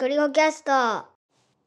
ゴリゴキャスト。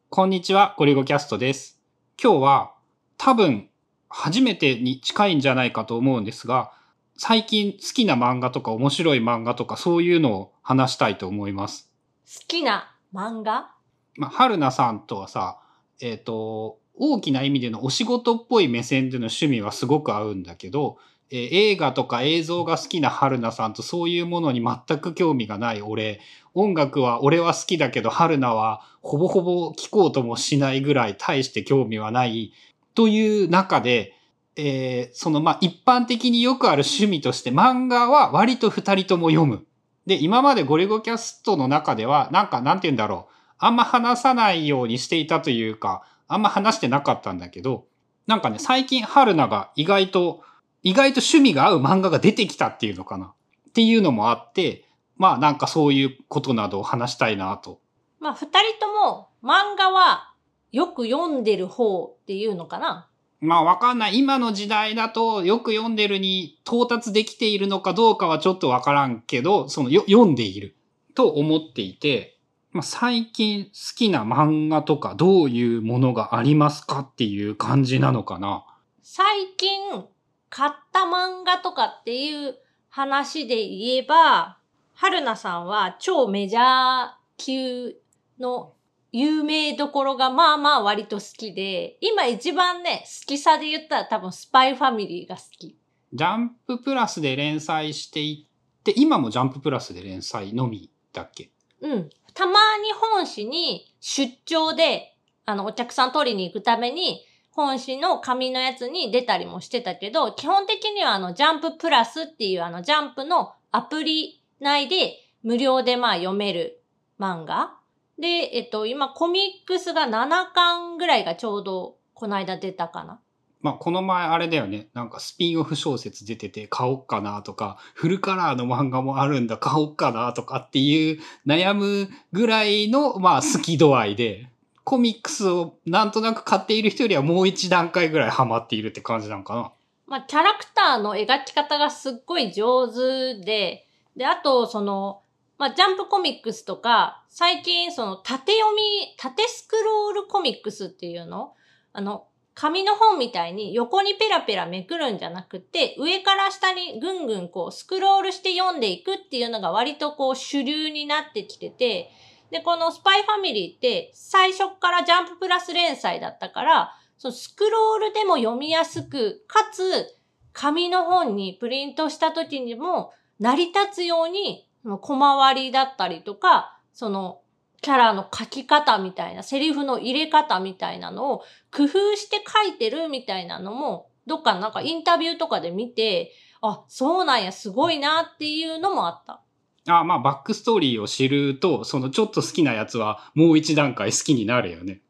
こんにちは、ゴリゴキャストです。今日は多分初めてに近いんじゃないかと思うんですが、最近好きな漫画とか面白い漫画とかそういうのを話したいと思います。好きな漫画？まあ、春菜さんとはさ、えっ、と、大きな意味でのお仕事っぽい目線での趣味はすごく合うんだけど、えー映画とか映像が好きな春菜さんとそういうものに全く興味がない俺、音楽は俺は好きだけど春菜はほぼほぼ聴こうともしないぐらい大して興味はないという中で、えーそのまあ一般的によくある趣味として漫画は割と二人とも読む。で、今までゴリゴキャストの中ではなんかなんて言うんだろう。あんま話さないようにしていたというか、あんま話してなかったんだけど、なんかね、最近春菜が意外と、意外と趣味が合う漫画が出てきたっていうのかな。っていうのもあって、まあなんかそういうことなどを話したいなと。まあ、二人とも漫画はよく読んでる方っていうのかなまあわかんない。今の時代だとよく読んでるに到達できているのかどうかはちょっとわからんけど、そのよ読んでいると思っていて、まあ、最近好きな漫画とかどういうものがありますかっていう感じなのかな。最近買った漫画とかっていう話で言えば、春菜さんは超メジャー級の有名どころがまあまあ割と好きで、今一番ね、好きさで言ったら多分スパイファミリーが好き。ジャンププラスで連載していって、今もジャンププラスで連載のみだっけ？うん。たまに本誌に出張で、あの、お客さん取りに行くために、本誌の紙のやつに出たりもしてたけど、基本的にはあの、ジャンププラスっていうあの、ジャンプのアプリ内で無料でまあ読める漫画。で、えっと、今コミックスが7巻ぐらいがちょうどこの間出たかな。まあこの前あれだよね。なんかスピンオフ小説出てて買おっかなとか、フルカラーの漫画もあるんだ買おっかなとかっていう悩むぐらいのまあ好き度合いで、コミックスをなんとなく買っている人よりはもう一段階ぐらいハマっているって感じなんかな。まあ、キャラクターの描き方がすっごい上手で、で、あと、その、まあ、ジャンプコミックスとか、最近、その、縦読み、縦スクロールコミックスっていうの？あの、紙の本みたいに横にペラペラめくるんじゃなくて、上から下にぐんぐんこう、スクロールして読んでいくっていうのが割とこう、主流になってきてて、で、このスパイファミリーって、最初からジャンププラス連載だったから、そのスクロールでも読みやすく、かつ、紙の本にプリントした時にも成り立つように、その小回りだったりとか、そのキャラの書き方みたいな、セリフの入れ方みたいなのを工夫して書いてるみたいなのも、どっかなんかインタビューとかで見て、あ、そうなんや、すごいなっていうのもあった。あまあバックストーリーを知ると、そのちょっと好きなやつはもう一段階好きになるよね。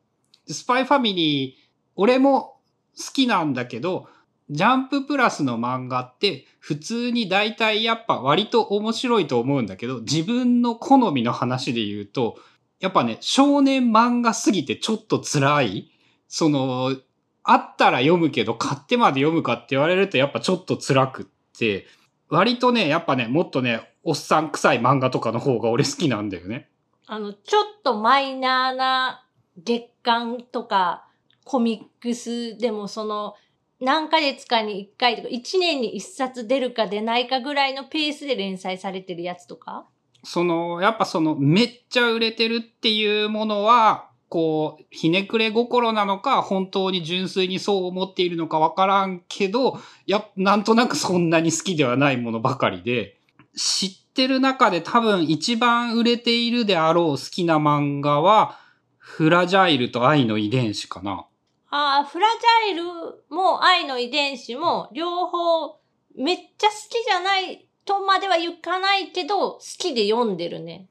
スパイファミリー、俺も好きなんだけど、ジャンププラスの漫画って普通に大体やっぱ割と面白いと思うんだけど、自分の好みの話で言うと、やっぱね、少年漫画すぎてちょっと辛い。その、あったら読むけど買ってまで読むかって言われるとやっぱちょっと辛くって、割とね、やっぱね、もっとね、おっさん臭い漫画とかの方が俺好きなんだよね。あの、ちょっとマイナーな月刊とかコミックスでもその何ヶ月かに1回とか1年に1冊出るか出ないかぐらいのペースで連載されてるやつとか？その、やっぱその、めっちゃ売れてるっていうものは、こう、ひねくれ心なのか、本当に純粋にそう思っているのかわからんけど、や、なんとなくそんなに好きではないものばかりで、知ってる中で多分一番売れているであろう好きな漫画は、フラジャイルと愛の遺伝子かな。ああ、フラジャイルも愛の遺伝子も両方めっちゃ好きじゃないとまでは言かないけど好きで読んでるね。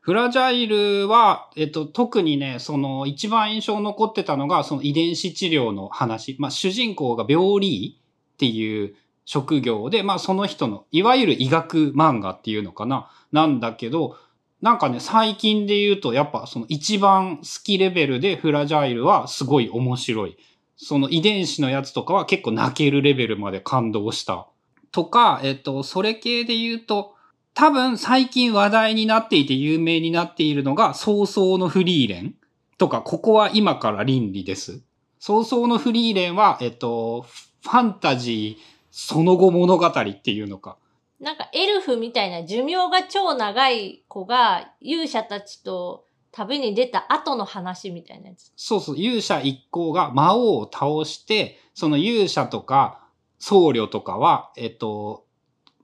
フラジャイルは、えっと、特にね、その、一番印象残ってたのが、その遺伝子治療の話。まあ、主人公が病理っていう職業で、まあ、その人の、いわゆる医学漫画っていうのかななんだけど、なんかね、最近で言うと、やっぱその一番好きレベルでフラジャイルはすごい面白い。その遺伝子のやつとかは結構泣けるレベルまで感動した。とか、えっと、それ系で言うと、多分最近話題になっていて有名になっているのが、早々のフリーレンとか、ここは今から倫理です。早々のフリーレンは、えっと、ファンタジーその後物語っていうのか。なんかエルフみたいな寿命が超長い子が勇者たちと旅に出た後の話みたいなやつ。そうそう、勇者一行が魔王を倒して、その勇者とか僧侶とかは、えっと、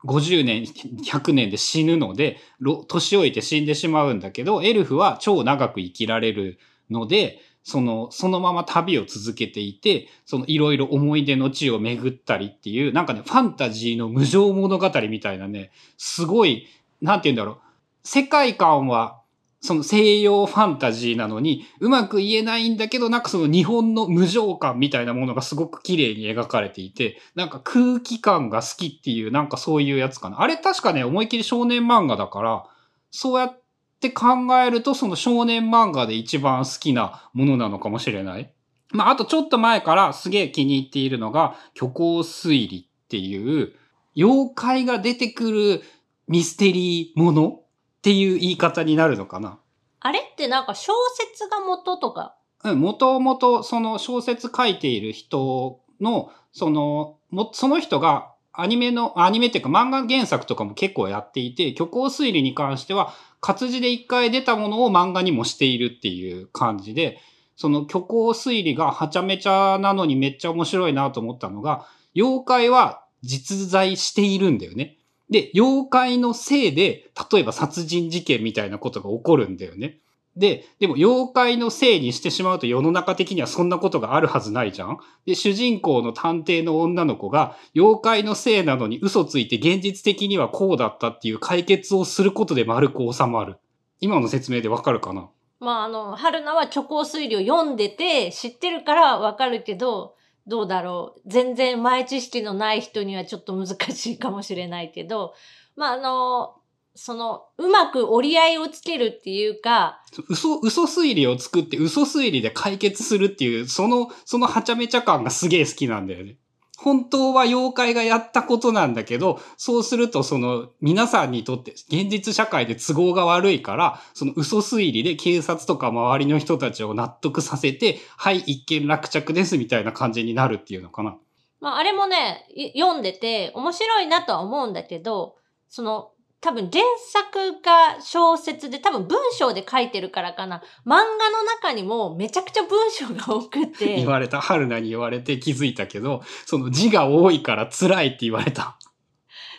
50年、100年で死ぬので、ろ年老いて死んでしまうんだけど、エルフは超長く生きられるので、その、そのまま旅を続けていて、そのいろいろ思い出の地を巡ったりっていう、なんかね、ファンタジーの無常物語みたいなね、すごい、なんて言うんだろう。世界観は、その西洋ファンタジーなのに、うまく言えないんだけど、なんかその日本の無常感みたいなものがすごく綺麗に描かれていて、なんか空気感が好きっていう、なんかそういうやつかな。あれ確かね、思いっきり少年漫画だから、そうやって考えると、その少年漫画で一番好きなものなのかもしれない。まあ、あとちょっと前からすげえ気に入っているのが、虚構推理っていう、妖怪が出てくるミステリーものっていう言い方になるのかな。あれってなんか小説が元とか？うん、もともとその小説書いている人の、その、も、その人がアニメの、アニメっていうか漫画原作とかも結構やっていて、虚構推理に関しては活字で一回出たものを漫画にもしているっていう感じで、その虚構推理がはちゃめちゃなのにめっちゃ面白いなと思ったのが、妖怪は実在しているんだよね。で、妖怪のせいで、例えば殺人事件みたいなことが起こるんだよね。で、でも妖怪のせいにしてしまうと世の中的にはそんなことがあるはずないじゃんで、主人公の探偵の女の子が妖怪のせいなのに嘘ついて現実的にはこうだったっていう解決をすることで丸く収まる。今の説明でわかるかな？まああの、春菜は虚構推理を読んでて知ってるからわかるけど、どうだろう？全然前知識のない人にはちょっと難しいかもしれないけど、まああの、その、うまく折り合いをつけるっていうか、嘘、嘘推理を作って嘘推理で解決するっていう、その、そのはちゃめちゃ感がすげえ好きなんだよね。本当は妖怪がやったことなんだけど、そうするとその皆さんにとって現実社会で都合が悪いから、その嘘推理で警察とか周りの人たちを納得させて、はい、一件落着ですみたいな感じになるっていうのかな。まああれもね、い読んでて面白いなとは思うんだけど、その、多分原作が小説で多分文章で書いてるからかな。漫画の中にもめちゃくちゃ文章が多くて。言われた。春菜に言われて気づいたけど、その字が多いから辛いって言われた。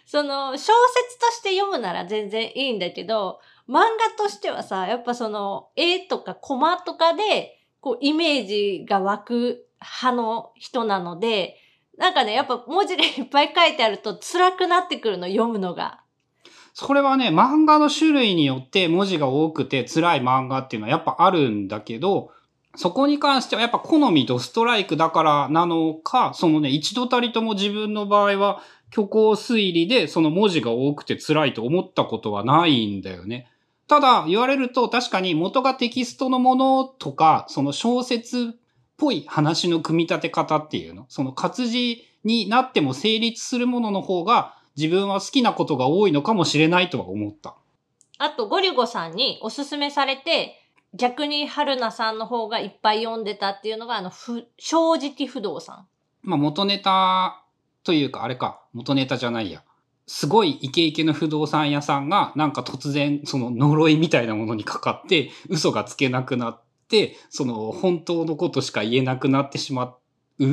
その、小説として読むなら全然いいんだけど、漫画としてはさ、やっぱその、絵とかコマとかで、こう、イメージが湧く派の人なので、なんかね、やっぱ文字でいっぱい書いてあると辛くなってくるの、読むのが。それはね、漫画の種類によって文字が多くて辛い漫画っていうのはやっぱあるんだけど、そこに関してはやっぱ好みとストライクだからなのか、そのね、一度たりとも自分の場合は虚構推理でその文字が多くて辛いと思ったことはないんだよね。ただ言われると確かに元がテキストのものとか、その小説っぽい話の組み立て方っていうの、その活字になっても成立するものの方が自分は好きなことが多いのかもしれないとは思った。あと、ゴリュゴさんにおすすめされて、逆に春菜さんの方がいっぱい読んでたっていうのが、あの、ふ、正直不動産。まあ元ネタというかあれか、元ネタじゃないや。すごいイケイケの不動産屋さんがなんか突然その呪いみたいなものにかかって嘘がつけなくなって、その本当のことしか言えなくなってしまう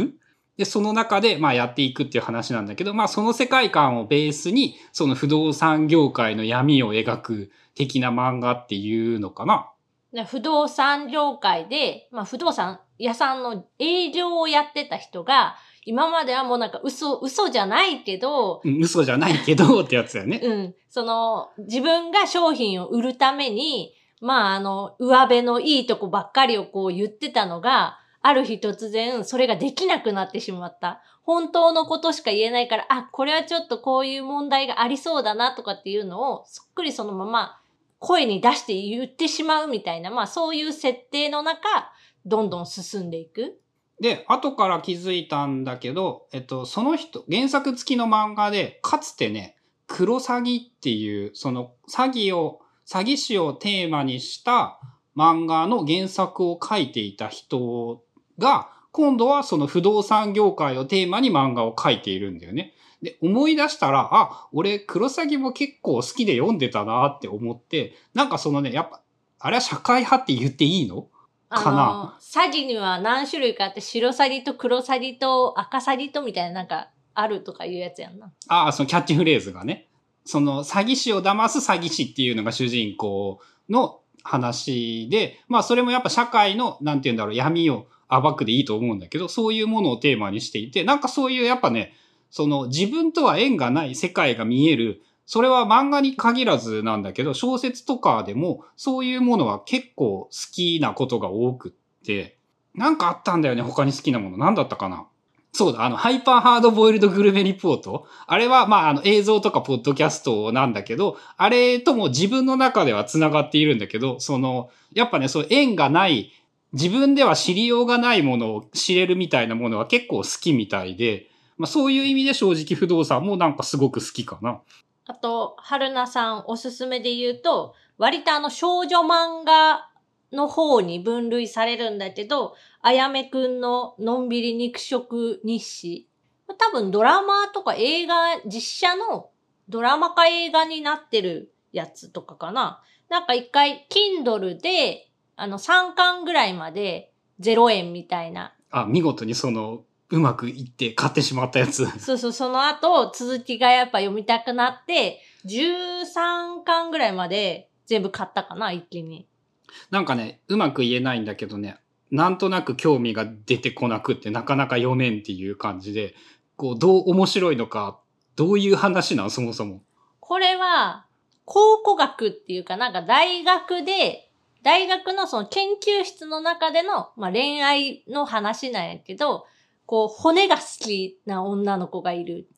で、その中で、まあやっていくっていう話なんだけど、まあその世界観をベースに、その不動産業界の闇を描く的な漫画っていうのかな。で不動産業界で、まあ不動産屋さんの営業をやってた人が、今まではもうなんか嘘、嘘じゃないけど、うん嘘じゃないけどってやつだよね。うん、その、自分が商品を売るために、まああの、上辺のいいとこばっかりをこう言ってたのが、ある日突然それができなくなってしまった。本当のことしか言えないから、あ、これはちょっとこういう問題がありそうだなとかっていうのを、そっくりそのまま声に出して言ってしまうみたいな、まあそういう設定の中、どんどん進んでいく。で、後から気づいたんだけど、えっと、その人、原作付きの漫画で、かつてね、黒詐欺っていう、その詐欺を、詐欺師をテーマにした漫画の原作を書いていた人が、今度はその不動産業界をテーマに漫画を書いているんだよね。で、思い出したら、あ、俺、黒詐欺も結構好きで読んでたなって思って、なんかそのね、やっぱ、あれは社会派って言っていいの？かなあの、詐欺には何種類かあって、白詐欺と黒詐欺と赤詐欺とみたいななんかあるとかいうやつやんな。ああ、そのキャッチフレーズがね。その詐欺師を騙す詐欺師っていうのが主人公の話で、まあそれもやっぱ社会の、なんて言うんだろう、闇を暴くでいいと思うんだけど、そういうものをテーマにしていて、なんかそういうやっぱね、その自分とは縁がない世界が見える、それは漫画に限らずなんだけど、小説とかでもそういうものは結構好きなことが多くって、なんかあったんだよね、他に好きなもの。なんだったかなそうだ、あの、ハイパーハードボイルドグルメリポート。あれは、まあ、あの、映像とかポッドキャストなんだけど、あれとも自分の中では繋がっているんだけど、その、やっぱね、そう、縁がない、自分では知りようがないものを知れるみたいなものは結構好きみたいで、まあ、そういう意味で正直不動産もなんかすごく好きかな。あと、春菜さんおすすめで言うと、割とあの少女漫画の方に分類されるんだけど、あやめくんののんびり肉食日誌。多分ドラマとか映画、実写のドラマか映画になってるやつとかかな。なんか一回、Kindle で、あの3巻ぐらいまで0円みたいなあ、見事にその、うまくいって買ってしまったやつ。そうそう、その後、続きがやっぱ読みたくなって、13巻ぐらいまで全部買ったかな、一気に。なんかね、うまく言えないんだけどね、なんとなく興味が出てこなくってなかなか読めんっていう感じで、こう、どう面白いのか、どういう話なんそもそも。これは、考古学っていうかなんか大学で、大学のその研究室の中での、まあ、恋愛の話なんやけど、こう、骨が好きな女の子がいる。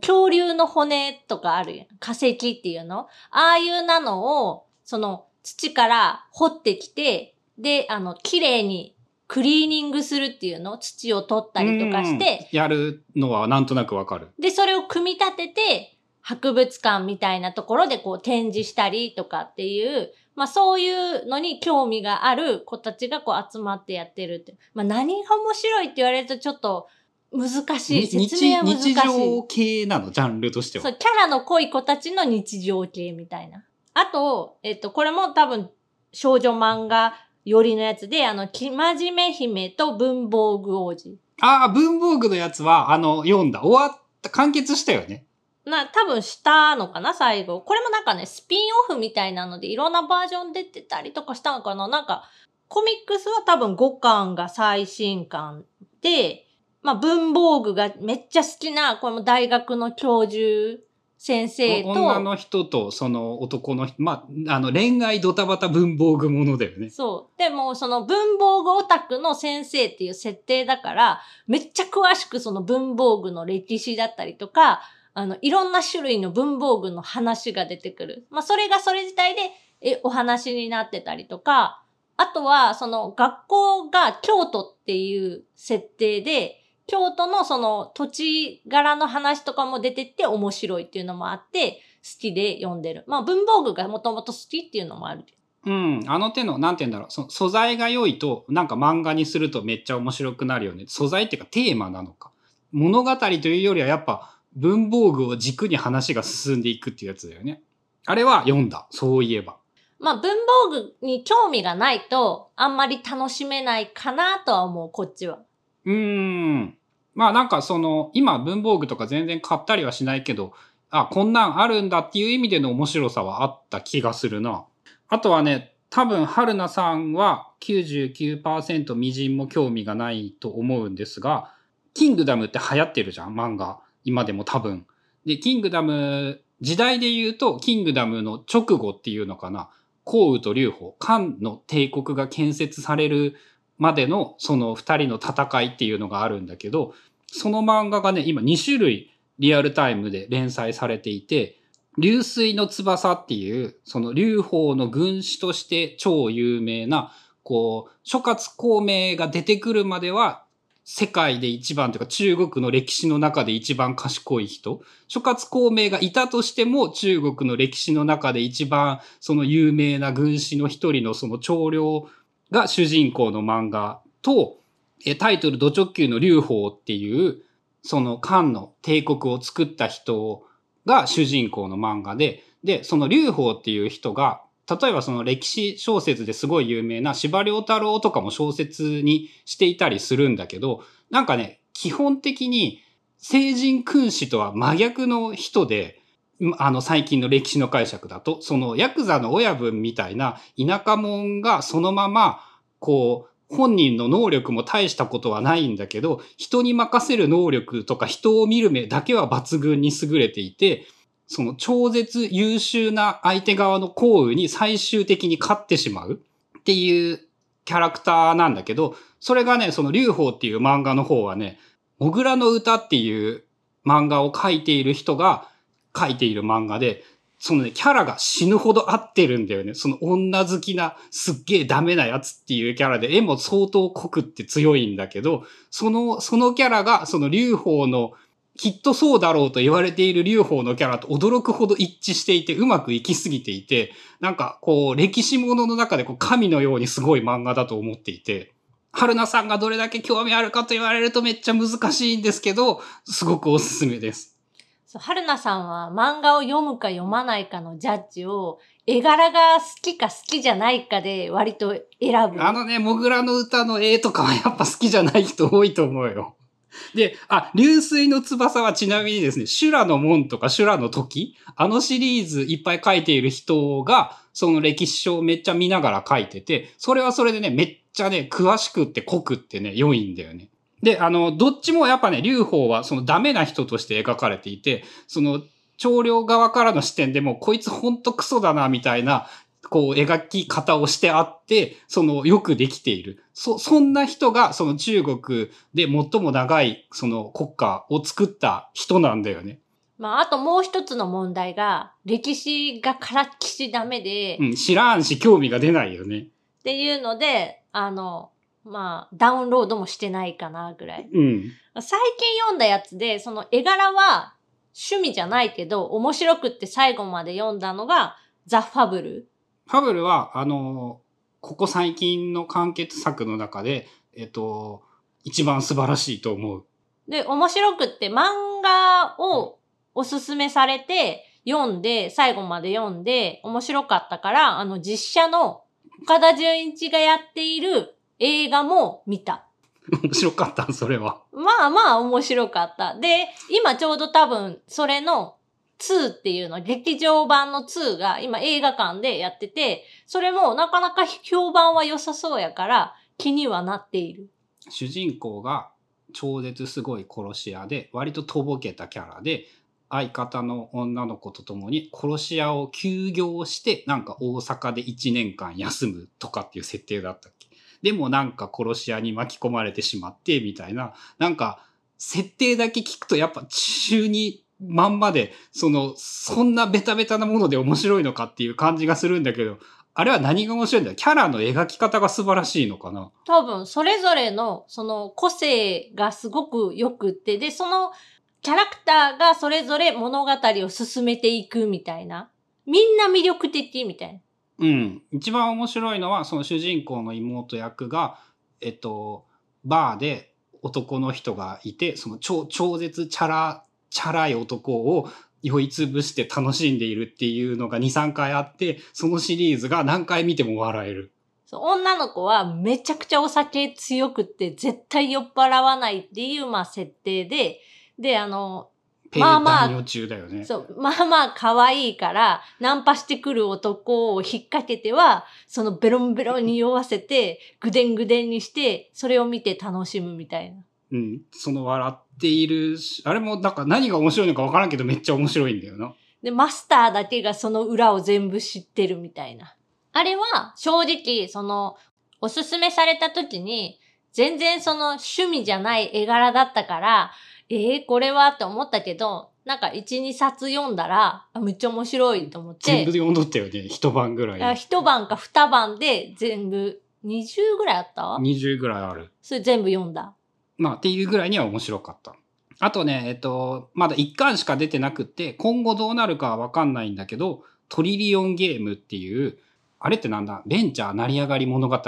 恐竜の骨とかあるやん。化石っていうのああいうなのを、その土から掘ってきて、で、あの、綺麗にクリーニングするっていうの土を取ったりとかして、うんやるのはなんとなくわかる。で、それを組み立てて、博物館みたいなところでこう展示したりとかっていう、まあそういうのに興味がある子たちがこう集まってやってるって。まあ何が面白いって言われるとちょっと難しい。に説明は難しい。日常系なの、ジャンルとしては。そう、キャラの濃い子たちの日常系みたいな。あと、えっと、これも多分少女漫画寄りのやつで、あの、生真面目姫と文房具王子。ああ、文房具のやつは、あの、読んだ。終わった、完結したよね。な、多分したのかな、最後。これもなんかね、スピンオフみたいなので、いろんなバージョン出てたりとかしたのかななんか、コミックスは多分5巻が最新巻で、まあ、文房具がめっちゃ好きな、これも大学の教授先生と、女の人とその男の人、まあ、あの、恋愛ドタバタ文房具ものだよね。そう。でも、その文房具オタクの先生っていう設定だから、めっちゃ詳しくその文房具の歴史だったりとか、あの、いろんな種類の文房具の話が出てくる。まあ、それがそれ自体で、え、お話になってたりとか、あとは、その、学校が京都っていう設定で、京都のその土地柄の話とかも出てって面白いっていうのもあって、好きで読んでる。まあ文房具がもともと好きっていうのもある。うん。あの手の、なんて言うんだろう。その素材が良いと、なんか漫画にするとめっちゃ面白くなるよね。素材っていうかテーマなのか。物語というよりはやっぱ文房具を軸に話が進んでいくっていうやつだよね。あれは読んだ。そういえば。まあ文房具に興味がないとあんまり楽しめないかなとは思う、こっちは。うーん。まあなんかその、今文房具とか全然買ったりはしないけど、あ、こんなんあるんだっていう意味での面白さはあった気がするな。あとはね、多分春菜さんは99%みじんも興味がないと思うんですが、キングダムって流行ってるじゃん、漫画。今でも多分。で、キングダム、時代で言うと、キングダムの直後っていうのかな。降雨と劉邦、漢の帝国が建設されるまでのその二人の戦いっていうのがあるんだけど、その漫画がね、今2種類リアルタイムで連載されていて、流水の翼っていう、その劉邦の軍師として超有名な、こう、諸葛孔明が出てくるまでは、世界で一番というか中国の歴史の中で一番賢い人。諸葛孔明がいたとしても中国の歴史の中で一番その有名な軍師の一人のその長領が主人公の漫画と、えタイトル土直球の劉邦っていうその漢の帝国を作った人が主人公の漫画で、で、その劉邦っていう人が例えばその歴史小説ですごい有名な司馬太郎とかも小説にしていたりするんだけど、なんかね、基本的に聖人君子とは真逆の人で、あの最近の歴史の解釈だと、そのヤクザの親分みたいな田舎者がそのまま、こう、本人の能力も大したことはないんだけど、人に任せる能力とか人を見る目だけは抜群に優れていて、その超絶優秀な相手側の行為に最終的に勝ってしまうっていうキャラクターなんだけど、それがね、その劉邦っていう漫画の方はね、モグラの歌っていう漫画を描いている人が描いている漫画で、そのね、キャラが死ぬほど合ってるんだよね。その女好きなすっげえダメなやつっていうキャラで、絵も相当濃くって強いんだけど、その、そのキャラがその劉邦のきっとそうだろうと言われている劉邦のキャラと驚くほど一致していて、うまくいきすぎていて、なんかこう、歴史ものの中でこう神のようにすごい漫画だと思っていて、春菜さんがどれだけ興味あるかと言われるとめっちゃ難しいんですけど、すごくおすすめです。春菜さんは漫画を読むか読まないかのジャッジを、絵柄が好きか好きじゃないかで割と選ぶ。あのね、モグラの歌の絵とかはやっぱ好きじゃない人多いと思うよ。で、あ、流水の翼はちなみにですね、修羅の門とか修羅の時、あのシリーズいっぱい書いている人が、その歴史書をめっちゃ見ながら書いてて、それはそれでね、めっちゃね、詳しくって濃くってね、良いんだよね。で、あの、どっちもやっぱね、劉邦はそのダメな人として描かれていて、その、長領側からの視点でも、こいつほんとクソだな、みたいなこう描き方をしてあって、そのよくできている。そ、そんな人がその中国で最も長いその国家を作った人なんだよね。まあ、あともう一つの問題が、歴史がからっきしダメで、うん、知らんし興味が出ないよね。っていうので、あの、まあ、ダウンロードもしてないかな、ぐらい。うん。最近読んだやつで、その絵柄は趣味じゃないけど、面白くって最後まで読んだのが、ザ・ファブル。ファブルは、あの、ここ最近の完結作の中で、えっと、一番素晴らしいと思う。で、面白くって漫画をおすすめされて、読んで、最後まで読んで、面白かったから、あの、実写の岡田純一がやっている映画も見た。面白かったそれは。まあまあ面白かった。で、今ちょうど多分、それの2っていうの、劇場版の2が今映画館でやってて、それもなかなか評判は良さそうやから気にはなっている。主人公が超絶すごい殺し屋で、割ととぼけたキャラで、相方の女の子と共に殺し屋を休業して、なんか大阪で1年間休むとかっていう設定だったっけでもなんか殺し屋に巻き込まれてしまって、みたいな、なんか設定だけ聞くとやっぱ中にまんまで、その、そんなベタベタなもので面白いのかっていう感じがするんだけど、あれは何が面白いんだ？よキャラの描き方が素晴らしいのかな？多分、それぞれの、その、個性がすごく良くって、で、その、キャラクターがそれぞれ物語を進めていくみたいな。みんな魅力的みたいな。うん。一番面白いのは、その主人公の妹役が、えっと、バーで男の人がいて、その超、超絶チャラチャラい男を酔いつぶして楽しんでいるっていうのが2、3回あって、そのシリーズが何回見ても笑える。女の子はめちゃくちゃお酒強くって絶対酔っ払わないっていう、まあ設定で、で、あの、まあまあ、中だよね。そう、まあまあ可愛いから、ナンパしてくる男を引っ掛けては、そのベロンベロンに酔わせて、ぐでんぐでんにして、それを見て楽しむみたいな。うん。その笑っているあれもなんか何が面白いのかわからんけどめっちゃ面白いんだよな。で、マスターだけがその裏を全部知ってるみたいな。あれは正直、その、おすすめされた時に、全然その趣味じゃない絵柄だったから、ええー、これはって思ったけど、なんか1、2冊読んだら、めっちゃ面白いと思って。全部読んどったよね。一晩ぐらい。一晩か二晩で全部、20ぐらいあった ?20 ぐらいある。それ全部読んだ。まあっていうぐらいには面白かった。あとね、えっと、まだ1巻しか出てなくって、今後どうなるかはわかんないんだけど、トリリオンゲームっていう、あれってなんだ？ベンチャー成り上がり物語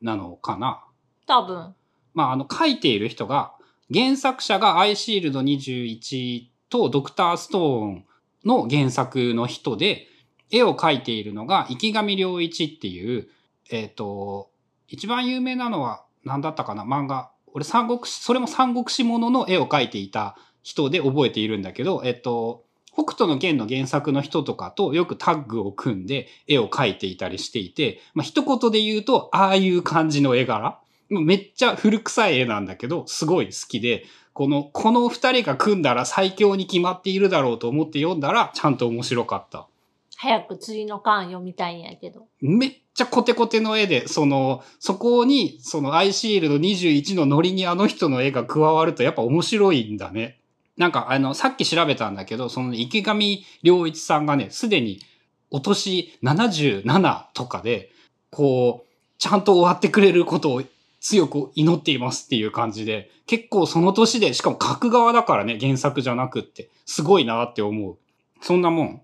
なのかな？多分。まあ、あの、書いている人が、原作者がアイシールド21とドクターストーンの原作の人で、絵を描いているのが池上良一っていう、えっ、と、一番有名なのは何だったかな？漫画。俺三国志、それも三国志ものの絵を描いていた人で覚えているんだけど、えっ、と、北斗の剣の原作の人とかとよくタッグを組んで絵を描いていたりしていて、まあ、一言で言うと、ああいう感じの絵柄めっちゃ古臭い絵なんだけど、すごい好きで、この、この二人が組んだら最強に決まっているだろうと思って読んだら、ちゃんと面白かった。早く次の巻読みたいんやけど。めっちゃコテコテの絵で、その、そこに、そのアイシールド21のノリにあの人の絵が加わるとやっぱ面白いんだね。なんかあの、さっき調べたんだけど、その池上良一さんがね、すでにお年77とかで、こう、ちゃんと終わってくれることを強く祈っていますっていう感じで、結構その年で、しかも書く側だからね、原作じゃなくって、すごいなって思う。そんなもん。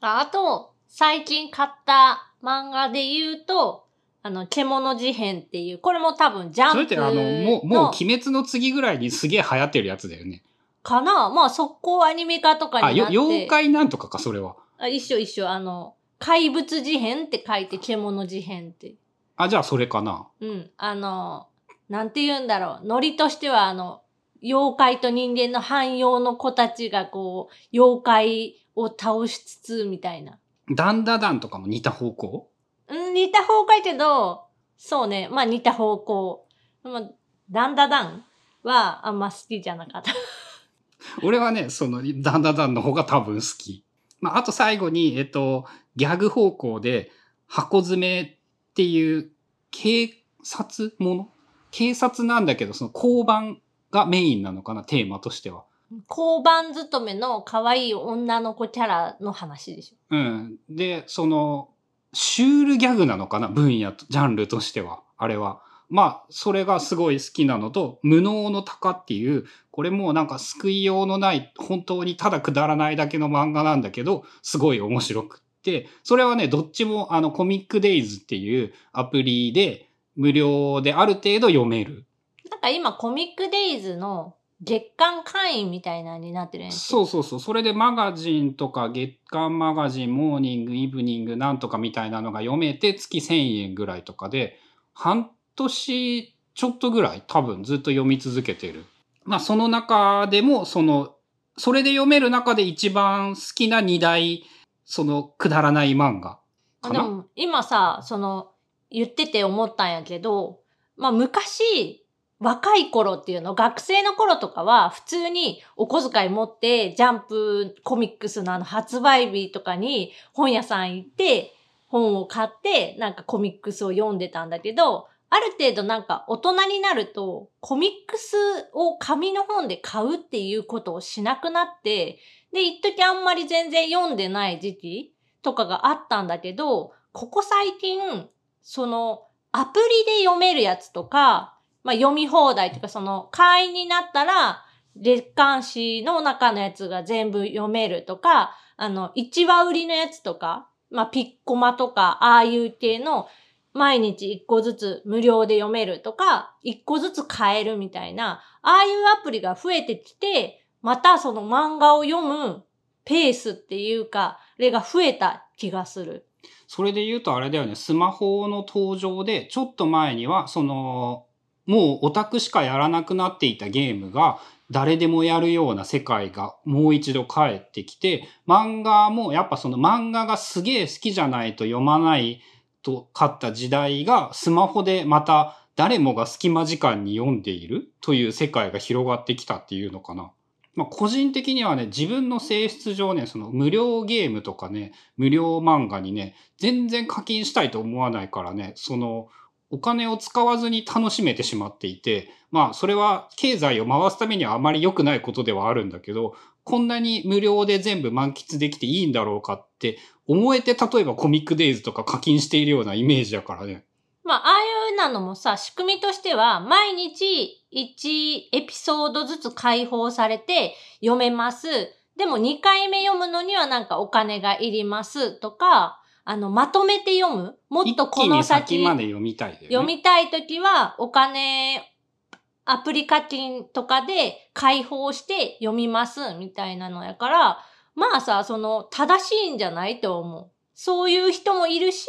あと、最近買った漫画で言うと、あの、獣事変っていう、これも多分ジャンプそれってあの、もう、もう鬼滅の次ぐらいにすげえ流行ってるやつだよね。かな？まあ、速攻アニメ化とかになって。妖怪なんとかか、それは。あ一緒一緒。あの、怪物事変って書いて、獣事変って。あ、じゃあそれかな。うん。あの、なんて言うんだろう。ノリとしては、あの、妖怪と人間の汎用の子たちがこう、妖怪を倒しつつ、みたいな。ダンダダンとかも似た方向？うん、似た方向やけど、そうね。まあ似た方向。まあ、ダンダダンはあんま好きじゃなかった。俺はね、その、ダンダダンの方が多分好き。まあ、あと最後に、えっと、ギャグ方向で、箱詰めっていう、警察もの？警察なんだけど、その交番がメインなのかな、テーマとしては。交番勤めの可愛い女の子キャラの話でしょ。うん。で、その、シュールギャグなのかな分野と、ジャンルとしては。あれは。まあ、それがすごい好きなのと、無能の鷹っていう、これもなんか救いようのない、本当にただくだらないだけの漫画なんだけど、すごい面白くって、それはね、どっちもあの、コミックデイズっていうアプリで、無料である程度読める。なんか今コミックデイズの月間会員みたいなのになってるんやんけ？そうそうそう。それでマガジンとか月刊マガジン、モーニング、イブニングなんとかみたいなのが読めて月1000円ぐらいとかで、半年ちょっとぐらい多分ずっと読み続けてる。まあその中でも、その、それで読める中で一番好きな二大、そのくだらない漫画かな。でも今さ、その、言ってて思ったんやけど、まあ昔、若い頃っていうの、学生の頃とかは普通にお小遣い持ってジャンプコミックスのあの発売日とかに本屋さん行って本を買ってなんかコミックスを読んでたんだけど、ある程度なんか大人になるとコミックスを紙の本で買うっていうことをしなくなって、で、一時あんまり全然読んでない時期とかがあったんだけど、ここ最近、その、アプリで読めるやつとか、まあ、読み放題とか、その、会員になったら、月刊誌の中のやつが全部読めるとか、あの、一話売りのやつとか、まあ、ピッコマとか、ああいう系の、毎日一個ずつ無料で読めるとか、一個ずつ買えるみたいな、ああいうアプリが増えてきて、またその漫画を読むペースっていうか、あれが増えた気がする。それで言うとあれだよね、スマホの登場で、ちょっと前には、その、もうオタクしかやらなくなっていたゲームが、誰でもやるような世界がもう一度帰ってきて、漫画もやっぱその漫画がすげえ好きじゃないと読まないとかった時代が、スマホでまた誰もが隙間時間に読んでいるという世界が広がってきたっていうのかな。まあ、個人的にはね、自分の性質上ね、その無料ゲームとかね、無料漫画にね、全然課金したいと思わないからね、その、お金を使わずに楽しめてしまっていて、まあ、それは経済を回すためにはあまり良くないことではあるんだけど、こんなに無料で全部満喫できていいんだろうかって思えて、例えばコミックデイズとか課金しているようなイメージだからね。まあ、ああいうなのもさ、仕組みとしては、毎日1エピソードずつ解放されて読めます。でも2回目読むのにはなんかお金がいりますとか、あの、まとめて読む？もっとこの先先まで読みたいね。読みたいときは、お金、アプリ課金とかで開放して読みます、みたいなのやから、まあさ、その、正しいんじゃないと思う。そういう人もいるし、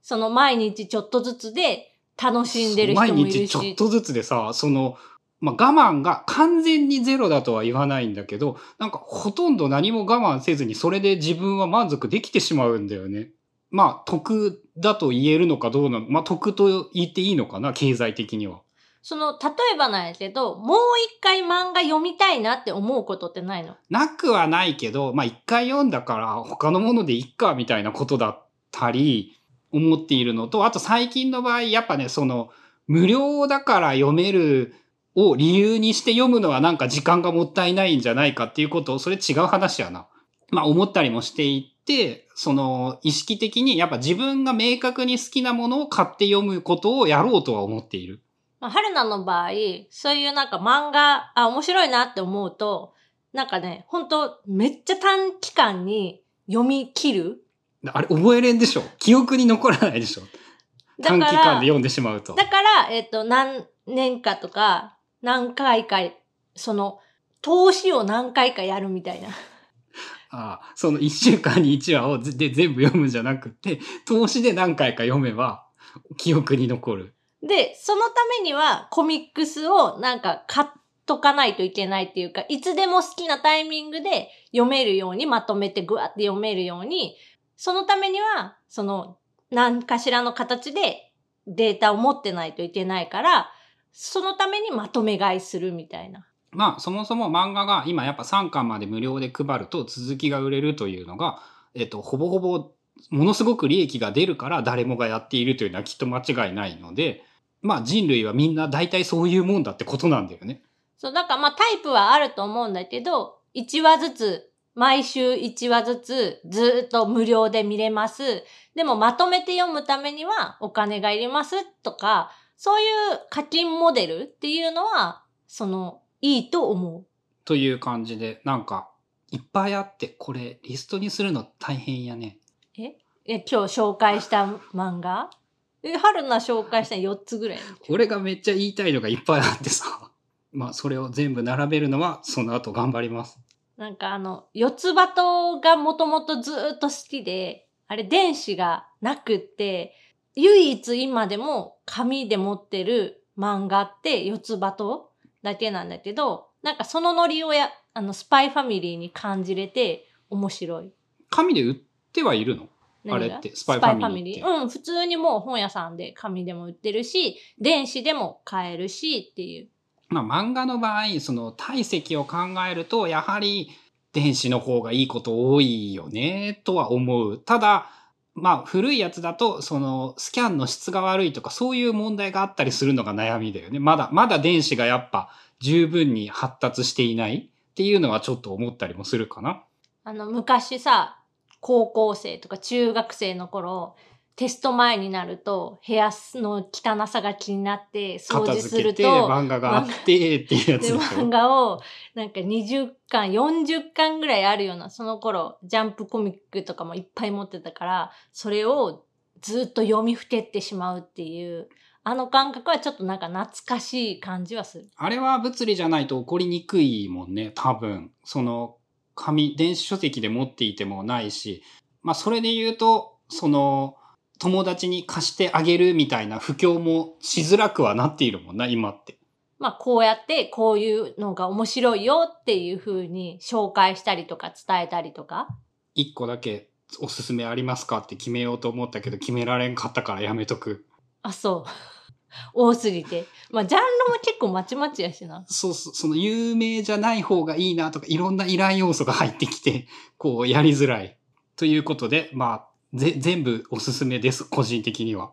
その毎日ちょっとずつで楽しんでる人もいる毎日ちょっし。とずつでさ、その、まあ、我慢が完全にゼロだとは言わないんだけど、なんかほとんど何も我慢せずにそれで自分は満足できてしまうんだよね。まあ、得だと言えるのかどうなの？まあ、得と言っていいのかな？経済的には。その、例えばなんやけど、もう一回漫画読みたいなって思うことってないの？なくはないけど、まあ、一回読んだから他のものでいっかみたいなことだったり、思っているのと、あと最近の場合、やっぱね、その、無料だから読めるを理由にして読むのはなんか時間がもったいないんじゃないかっていうことを、それ違う話やな。まあ思ったりもしていって、その意識的にやっぱ自分が明確に好きなものを買って読むことをやろうとは思っている。まあ、春菜の場合、そういうなんか漫画、あ、面白いなって思うと、なんかね、本当めっちゃ短期間に読み切る。あれ覚えれんでしょ？記憶に残らないでしょ？短期間で読んでしまうと。だから、えっ、と、何年かとか、何回か、その、投資を何回かやるみたいな。あその一週間に一話をで全部読むんじゃなくて、投資で何回か読めば記憶に残る。で、そのためにはコミックスをなんか買っとかないといけないっていうか、いつでも好きなタイミングで読めるようにまとめてぐわって読めるように、そのためには、その何かしらの形でデータを持ってないといけないから、そのためにまとめ買いするみたいな。まあそもそも漫画が今やっぱ3巻まで無料で配ると続きが売れるというのが、えっと、ほぼほぼものすごく利益が出るから誰もがやっているというのはきっと間違いないので、まあ人類はみんな大体そういうもんだってことなんだよね。そう、だからまあタイプはあると思うんだけど、1話ずつ、毎週1話ずつ、ずっと無料で見れます。でもまとめて読むためにはお金がいりますとか、そういう課金モデルっていうのは、その、いいと思という感じで、なんかいっぱいあって、これリストにするの大変やね。う。え今日紹介した漫画？え、春菜紹介した4つぐらい？俺がめっちゃ言いたいのがいっぱいあってさ。まあそれを全部並べるのはその後頑張ります。なんかあの、四つ葉とがもともとずーっと好きで、あれ電子がなくって、唯一今でも紙で持ってる漫画って四つ葉とだけなんだけど、なんかそのノリをや、あの、スパイファミリーに感じれて面白い。紙で売ってはいるの？あれってスパイファミリーってうん、普通にもう本屋さんで紙でも売ってるし、電子でも買えるしっていう。まあ漫画の場合、その体積を考えると、やはり電子の方がいいこと多いよね、とは思う。ただ、まあ古いやつだと、そのスキャンの質が悪いとかそういう問題があったりするのが悩みだよね。まだ、まだ電子がやっぱ十分に発達していないっていうのはちょっと思ったりもするかな。あの、昔さ、高校生とか中学生の頃、テスト前になると、部屋の汚さが気になって、掃片除すると、漫画があってっていうやつで、漫ょ？画を、なんか20巻、40巻ぐらいあるような、その頃、ジャンプコミックとかもいっぱい持ってたから、それをずっと読みふけってしまうっていう、あの感覚はちょっとなんか懐かしい感じはする。あれは物理じゃないと起こりにくいもんね、多分。その、紙、電子書籍で持っていてもないし、まあそれで言うと、その、友達に貸してあげるみたいな布教もしづらくはなっているもんな、今って。まあ、こうやって、こういうのが面白いよっていう風に紹介したりとか伝えたりとか。一個だけおすすめありますかって決めようと思ったけど、決められんかったからやめとく。あ、そう。多すぎて。まあ、ジャンルも結構まちまちやしな。そうそう、その有名じゃない方がいいなとか、いろんないらん要素が入ってきて、こうやりづらい。ということで、まあ、ぜ、全部おすすめです、個人的には。